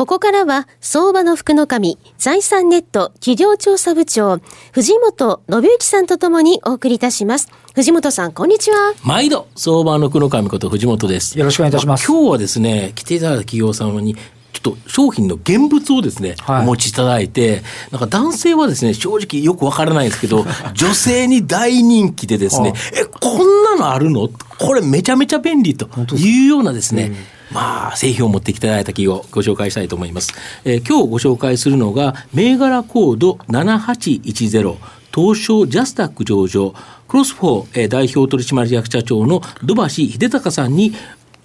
ここからは、相場の福の神、財産ネット企業調査部長、藤本信之さんとともにお送りいたします。藤本さん、こんにちは。毎度、相場の福の神こと藤本です。よろしくお願いいたします。今日はですね、来ていただいた企業様に、ちょっと商品の現物をですね、はい、お持ちいただいて、なんか男性はですね、正直よくわからないんですけど、女性に大人気でですね、え、こんなのあるの？これめちゃめちゃ便利というようなですね、まあ、製品を持ってきていただいた企業をご紹介したいと思います。えー、今日ご紹介するのが、銘柄コード7810、東証ジャスタック上場、クロスフォー、えー、代表取締役社長の土橋秀隆さんに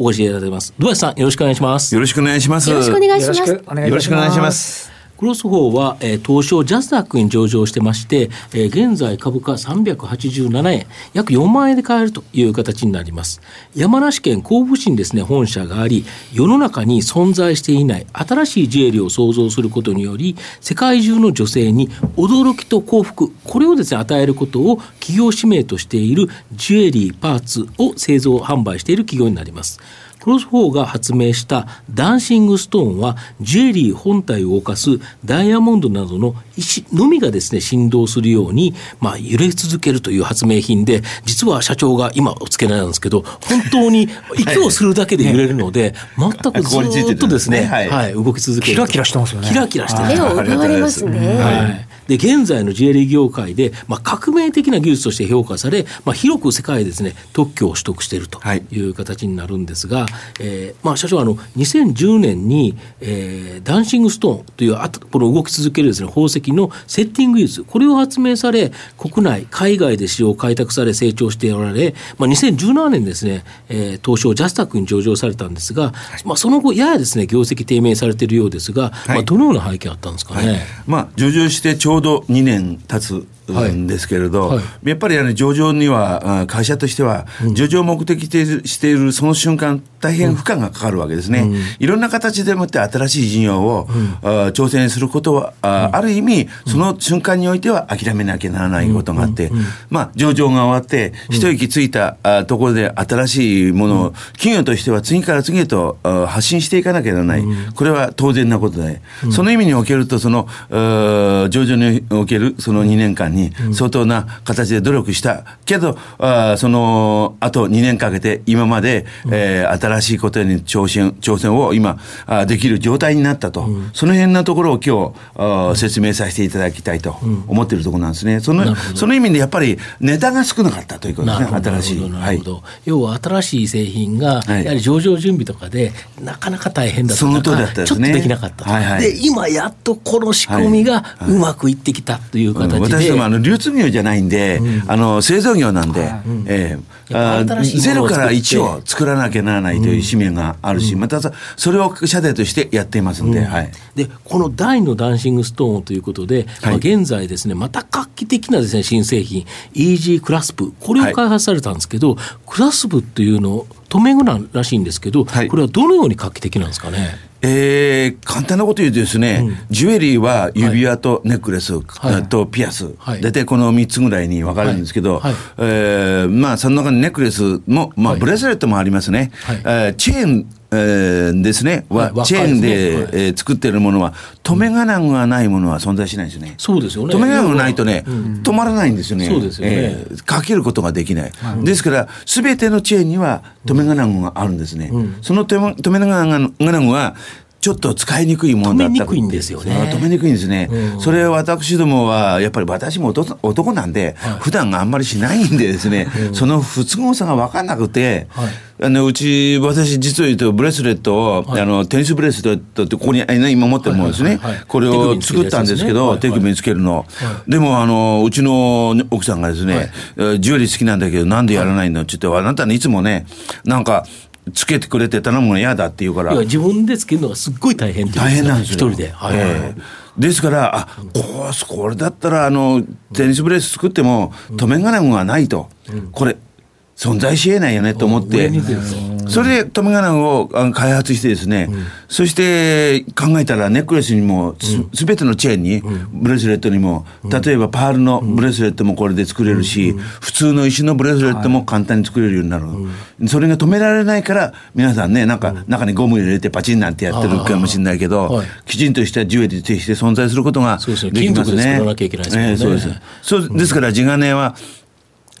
お越しいただきます。土橋さん、よろしくお願いします。よろしくお願いします。よろしくお願いします。よろしくお願いします。クロスフォーは、えー、東証ジャスダックに上場してまして、えー、現在株価387円、約4万円で買えるという形になります。山梨県甲府市にですね、本社があり、世の中に存在していない新しいジュエリーを創造することにより、世界中の女性に驚きと幸福、これをですね、与えることを企業使命としているジュエリーパーツを製造販売している企業になります。クロスフォーが発明したダンシングストーンはジュエリー本体を動かすダイヤモンドなどの石のみがですね振動するように、まあ、揺れ続けるという発明品で実は社長が今お付けなんですけど本当に息をするだけで揺れるので、全くずっとですね、はい、はい、動き続けるキラキラしてますよね。キラキラして目を奪われますね、はいで現在のジュエリー業界で、まあ、革命的な技術として評価され、まあ、広く世界でですね特許を取得しているとい。う形になるんですが、はい、えー、まあ、社長はあの2010年に、えー、ダンシングストーンというあこの動き続けるです、ね、宝石のセッティング技術これを発明され国内海外で市場開拓され成長しておられ、まあ、2017年ですね、えー、東証ジャスダックに上場されたんですが、はい、まあ、その後ややですね業績低迷されているようですが、はい、まあ、どのような背景あったんですかね？まあ、上場してちょうど2年経つんですけれど、はい。はい、やっぱりあの上場には、会社としては、上場目的としているその瞬間、大変負荷がかかるわけですね。うん、いろんな形でもって新しい事業を、うん、挑戦することは、あある意味、その瞬間においては諦めなきゃならないことがあって、まあ、上場が終わって、一息ついたところで新しいものを、企業としては次から次へと発信していかなきゃならない。これは当然なことで、その意味におけると、その、上場におけるその2年間に相当な形で努力した。けど、あそのあと2年かけて今まで、えー、新しいことに挑戦挑戦を今あできる状態になったと、うん、その辺のところを今日あ説明させていただきたいと思っているところなんですね、そのその意味でやっぱりネタが少なかったということですね。新しい、はい、要は新しい製品がやはり上場準備とかでなかなか大変だったそだったちょっとできなかったはいはい、で今やっとこの仕組みがうまくいってきたという形で、もあの流通業じゃないんで、うん、あの製造業なんで、はい、えー、あゼロから1を作らなきゃならないという使命があるし、うん、またそれを社でとしてやっていますんで、でこの大のダンシングストーンということで、はい、まあ、現在ですねまた画期的なですね新製品イージークラスプ。これを開発されたんですけど、はい、クラスプっていうの留め具なんらしいんですけど、はい、これはどのように画期的なんですかね？えー、簡単なこと言うとですね、うん、ジュエリーは指輪とネックレス、はい、とピアス、はい、大体この3つぐらいに分かるんですけど、はい、えー、まあその中にネックレスも、まあ、ブレスレットもありますね、はい、えー、チェーンえー、ですね、はチェーンで、ねはい、えー、作ってるものは、留め金具がないものは存在しないですね。そうですよね。留め金具がないとね、うん、止まらないんですよね。そうですよね。えー、かけることができない。うん、ですから、すべてのチェーンには留め金具があるんですね。うん、その留め金具は、ちょっと使いにくいものだった。止めにくいんですよね。止めにくいんですね。うん、それ私どもは、やっぱり私も男なんで、はい、普段あんまりしないんでですね、うん、その不都合さが分かんなくて、はい、あのうち、私、実を言うと、ブレスレットを、はい、あのテニスブレスレットって、ここに今持ってるものですね、これを作ったんですけど、手首につけるの。でもあの、うちの奥さんがですね、ジュエリー好きなんだけど、なんでやらないのって言って、あなたね、いつもね、なんか、つけてくれて頼むの嫌だって言うから。自分でつけるのがすっごい大変大変なんですよ。一人で。はい、えーですからあこうこれだったらあのテニスブレス作っても止め金具がないと、これ存在しえないよねと思って、それでトムガナンを開発してですね、そして考えたらネックレスにもすべてのチェーンに、ブレスレットにも、例えばパールのブレスレットもこれで作れるし、普通の石のブレスレットも簡単に作れるようになる。それが止められないから、皆さんね、なんか中にゴム入れてパチンなんてやってるかもしれないけど、きちんとしたジュエリーとして存在することができますね。そうです。そうですから地金は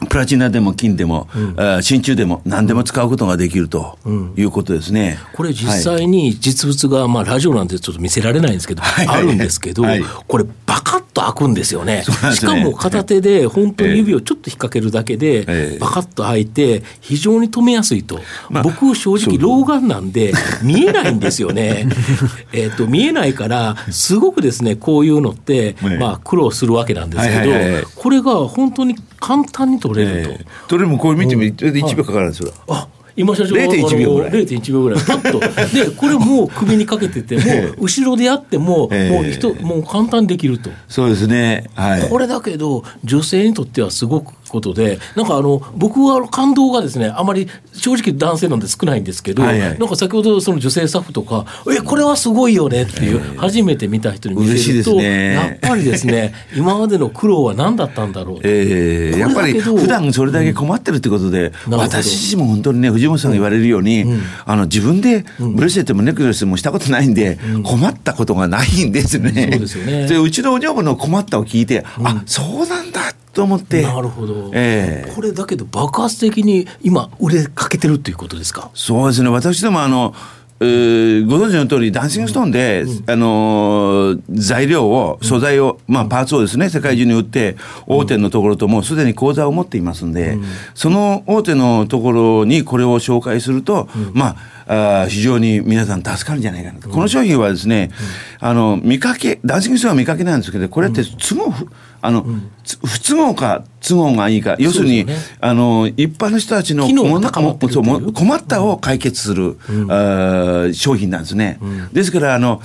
プラチナでも金でも、うん、真鍮でも何でも使うことができるということですね。うん、これ実際に実物が、まあラジオなんてちょっと見せられないんですけど、はい、あるんですけど、はい、これバカッと開くんですよね。ね。しかも片手で本当に指をちょっと引っ掛けるだけで、バカッと開いて非常に止めやすいと。まあ、僕正直老眼なんで見えないんですよね。えっと見えないからすごくですねこういうのって、まあ苦労するわけなんですけど、これが本当に簡単に取れると。えー、取れもこれ見ても1秒かかるんですよ。あ今社長0.1秒ぐらい。0.1秒ぐらい。パッと。でこれもう首にかけてても後ろでやっても、もう人もう簡単にできると。そうですね、はい、これだけど女性にとってはすごくことでなんかあの僕は感動がですねあまり正直男性なんで少ないんですけど、はいはい、なんか先ほどその女性スタッフとか「えこれはすごいよね」っていう、初めて見た人に見せると、ね、やっぱりですね 今までの苦労は何だったんだろう、えー、やっぱり普段それだけ困ってるってことで、うん、私自身も本当にね藤本さんが言われるように、うん、あの自分でブレスレットもネックレスもしたことないんで、うん、困ったことがないんですね。そうですよね。でうちのお女房の困ったを聞いて、うん、あそうなんだと思って。なるほど、えー、これだけど爆発的に今売れかけてるっていうことですか？そうですね。私どもあのえー、ご存知の通り、ダンシングストーンで、うん、あのー、材料を、素材を、うん、まあ、パーツをですね、世界中に売って、大手のところともすでに口座を持っていますんで、うん、その大手のところにこれを紹介すると、まあ、あ非常に皆さん助かるんじゃないかなと。この商品はですね、あの、見かけ、ダンシングストーンは見かけなんですけど、これって都合、あの、うん、不都合か都合がいいか、要するに、ね、あの、一般の人たちの困ったを解決する、うん、あ商品なんですね。うん、ですから、あの、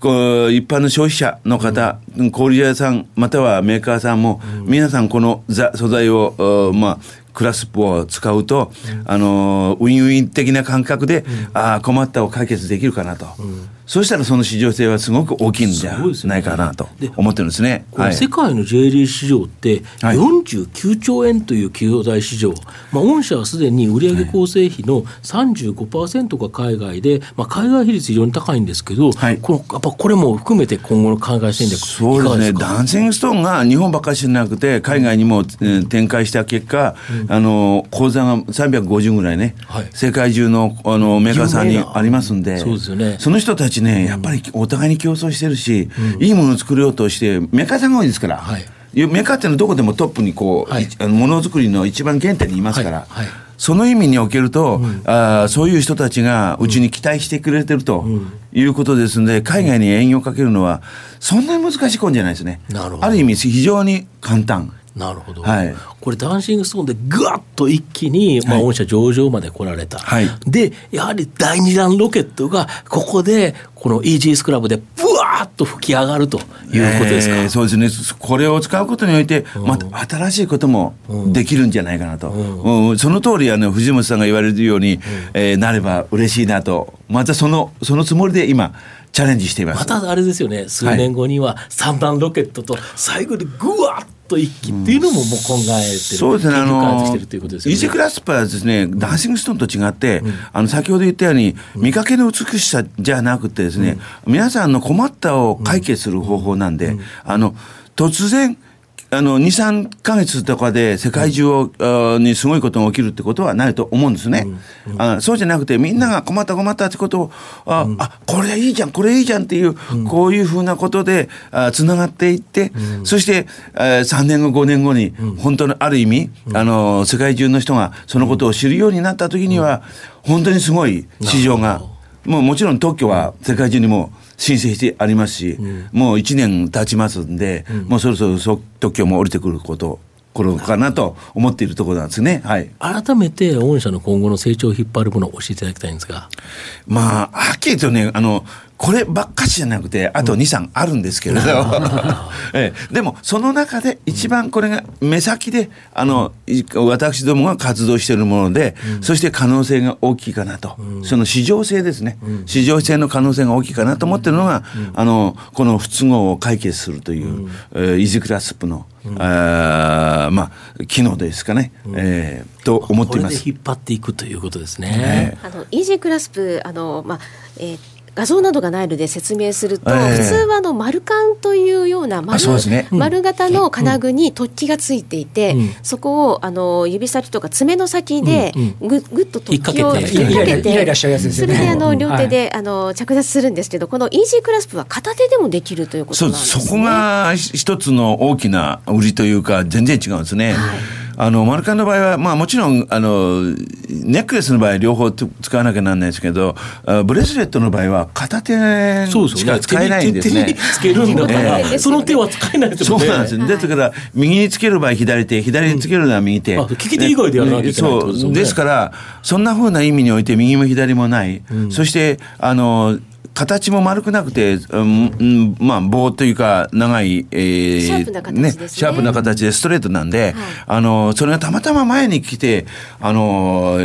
こう一般の消費者の方、うん、小売屋さん、またはメーカーさんも、皆さんこの素材を、まあ、クラスプを使うと、あの、ウィンウィン的な感覚で、ああ、困ったを解決できるかなと。そうしたらその市場性はすごく大きいんじゃないかなと思ってるんですね。はい、世界の J リー市場って49兆円という企業大市場、まあ、御社はすでに売上構成比の35%が海外で、まあ、海外比率非常に高いんですけど、はい、このやっぱこれも含めて今後の海外戦略そうですね。ダンシングストーンが日本ばっかりじゃなくて海外にも、うん、展開した結果、うん、あの口座が350ぐらいね、はい、世界中のあのメーカーさんにありますんでそうですよ、ね、その人たちね、やっぱりお互いに競争してるし、うん、いいものを作ろうとして、メーカーさんが多いですから、はい、メーカーっていうのはどこでもトップにこう、はい、ものづくりの一番原点にいますから。はい。はい。その意味におけると、うん、あそういう人たちがうちに期待してくれてるということですので、海外に営業をかけるのは、そんなに難しいことじゃないですね。ある意味、非常に簡単。なるほど、はい、これダンシングストーンでぐわっと一気に、まあ、御社上場まで来られた、はい、でやはり第二弾ロケットがここでこのイージースクラブでぶわっと吹き上がるということですか、えー、そうですね。これを使うことにおいてまた新しいこともできるんじゃないかなと、うん。うん、その通りあの藤本さんが言われるように、うん、えー、なれば嬉しいなと。またそのそのつもりで今チャレンジしています。またあれですよね。数年後には三段ロケットと最後でぐわっと一気っていうのももう考えてる、うん、そうですね、あのー、イージークラスパーはですね、ダンシングストーンと違って、うん、あの先ほど言ったように、見かけの美しさじゃなくてですね、うん、皆さんの困ったを解決する方法なんで、あの突然あの、2、3か月とかで世界中を、うん、にすごいことが起きるってことはないと思うんですね。うん。うん、あそうじゃなくて、みんなが困った困ったってことを、あ、うん、あこれいいじゃん、これいいじゃんっていう、こういうふうなことで、あつながっていって、そして、えー、3年後、5年後に、本当のある意味、あの、世界中の人がそのことを知るようになった時には、本当にすごい市場が、もうもちろん特許は世界中にも、申請してありますし、うん、もう1年経ちますんで、うん、もうそろそろ特許も降りてくること頃かなと思っているところなんですね。はい。改めて御社の今後の成長を引っ張るものを教えていただきたいんですが。まあ、はっきりとね、あの、こればっかしじゃなくてあと23あるんですけれど、ええ、でもその中で一番これが目先であの私どもが活動しているもので、そして可能性が大きいかなと、その市場性ですね、市場性の可能性が大きいかなと思ってるのが、あのこの不都合を解決するという、えー、イージクラスプの、うん、あまあ機能ですかね、うん、えー、と思っています。引っ張っていくということですね。あのイージークラスプあのまあえー画像などがないので説明すると、えー、普通はあの丸管というような丸,、ね、丸型の金具に突起がついていて、うん、そこをあの指先とか爪の先でぐぐっと突起を引っ掛けてそれであの両手で、あの着脱するんですけどこのイージークラスプは片手でもできるということなんですね。そこが一つの大きな売りというか全然違うんですね。はいあの、マルカンの場合は、まあもちろん、あの、ネックレスの場合両方使わなきゃなんないですけど、ブレスレットの場合は片手しか使えないんですね。つけるんだから、えー、その手は使えないですよね。そうなんです。ですから、右につける場合左手、左につけるのは右手。うん、利き手以外でやらなきゃいけない、ね、そう。ですから、そんなふうな意味において右も左もない。うん、そして、あの、形も丸くなくて、うん、まあ、棒というか、長い、えー、シャープな形ね、シャープな形でストレートなんで、はい、あの、それがたまたま前に来て、あの、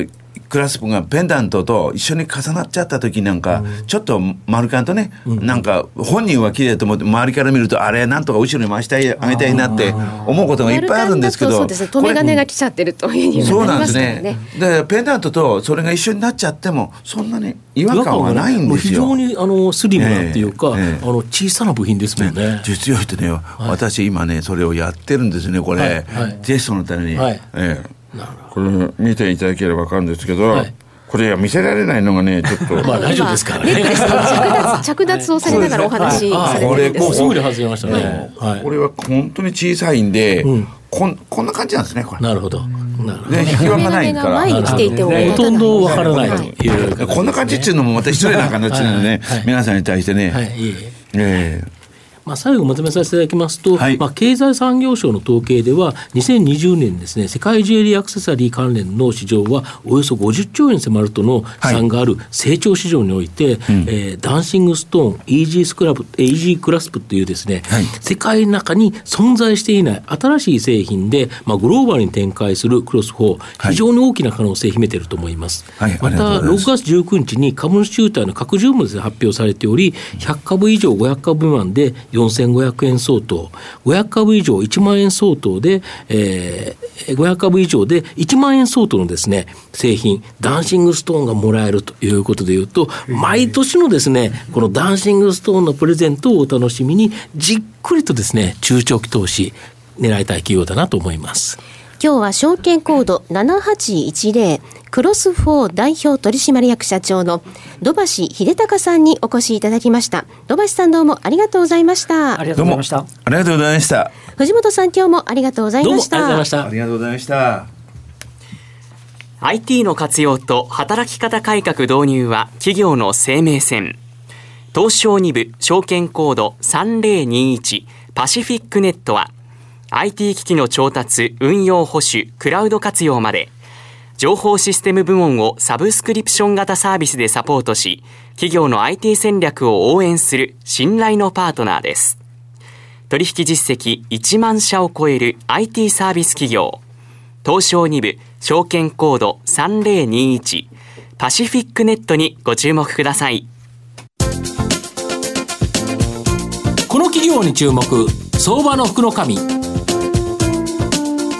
クラスプがペンダントと一緒に重なっちゃった時なんか、ちょっと丸カンとね、なんか本人は綺麗と思って周りから見るとあれなんとか後ろに回してあげたいなって思うことがいっぱいあるんですけどそうですね。留め金が来ちゃってるというふうにそうなんですね。でペンダントとそれが一緒になっちゃってもそんなに違和感はないんですよ、非常にあのスリムなっていうか、えー、あの小さな部品ですもんね。実用ってね、私今ねそれをやってるんですねこれ、テストのために、はい。えーこれ見ていただければ分かるんですけど、はい、これは見せられないのがねちょっと。まあラジオですからね。着脱をされながらお話しされてるんですこれすぐに外れましたね、はい、これは本当に小さいんで、うん、こんこんな感じなんですねこれ。なるほど。なるほど、ね、引きがないから。前に来ていてほとんどわからないというこんな感じっていうのもまた失礼な形なのでね、皆さんに対してね、はい、ええまあ、最後まとめさせていただきますと、はい、まあ、経済産業省の統計では、2020年ですね、世界ジュエリーアクセサリー関連の市場は、およそ50兆円迫るとの試算がある成長市場において、はい、えー、ダンシングストーン、イージースクラブ、イージークラスプっていうですね、はい、世界の中に存在していない新しい製品で、まあ、グローバルに展開するクロスフォー、非常に大きな可能性を秘めていると思います。また、6月19日に株主優待の拡充も発表されており、100株以上500株未満で4500円相当、500株以上1万円相当で、えー、500株以上で1万円相当のですね、製品、ダンシングストーンがもらえるということでいうと、毎年のですね、このダンシングストーンのプレゼントをお楽しみに、じっくりとですね、中長期投資、狙いたい企業だなと思います。今日は証券コード7810クロス4代表取締役社長の土橋秀隆さんにお越しいただきました。土橋さんどうもありがとうございました。ありがとうございました。ありがとうございました。藤本さん今日もありがとうございました。ありがとうございました。IT の活用と働き方改革導入は企業の生命線。東証2部証券コード3021パシフィックネットは IT 機器の調達、運用保守、クラウド活用まで、情報システム部門をサブスクリプション型サービスでサポートし、企業の IT 戦略を応援する信頼のパートナーです。取引実績1万社を超える IT サービス企業、東証2部証券コード3021パシフィックネットにご注目ください。この企業に注目、相場の福の神。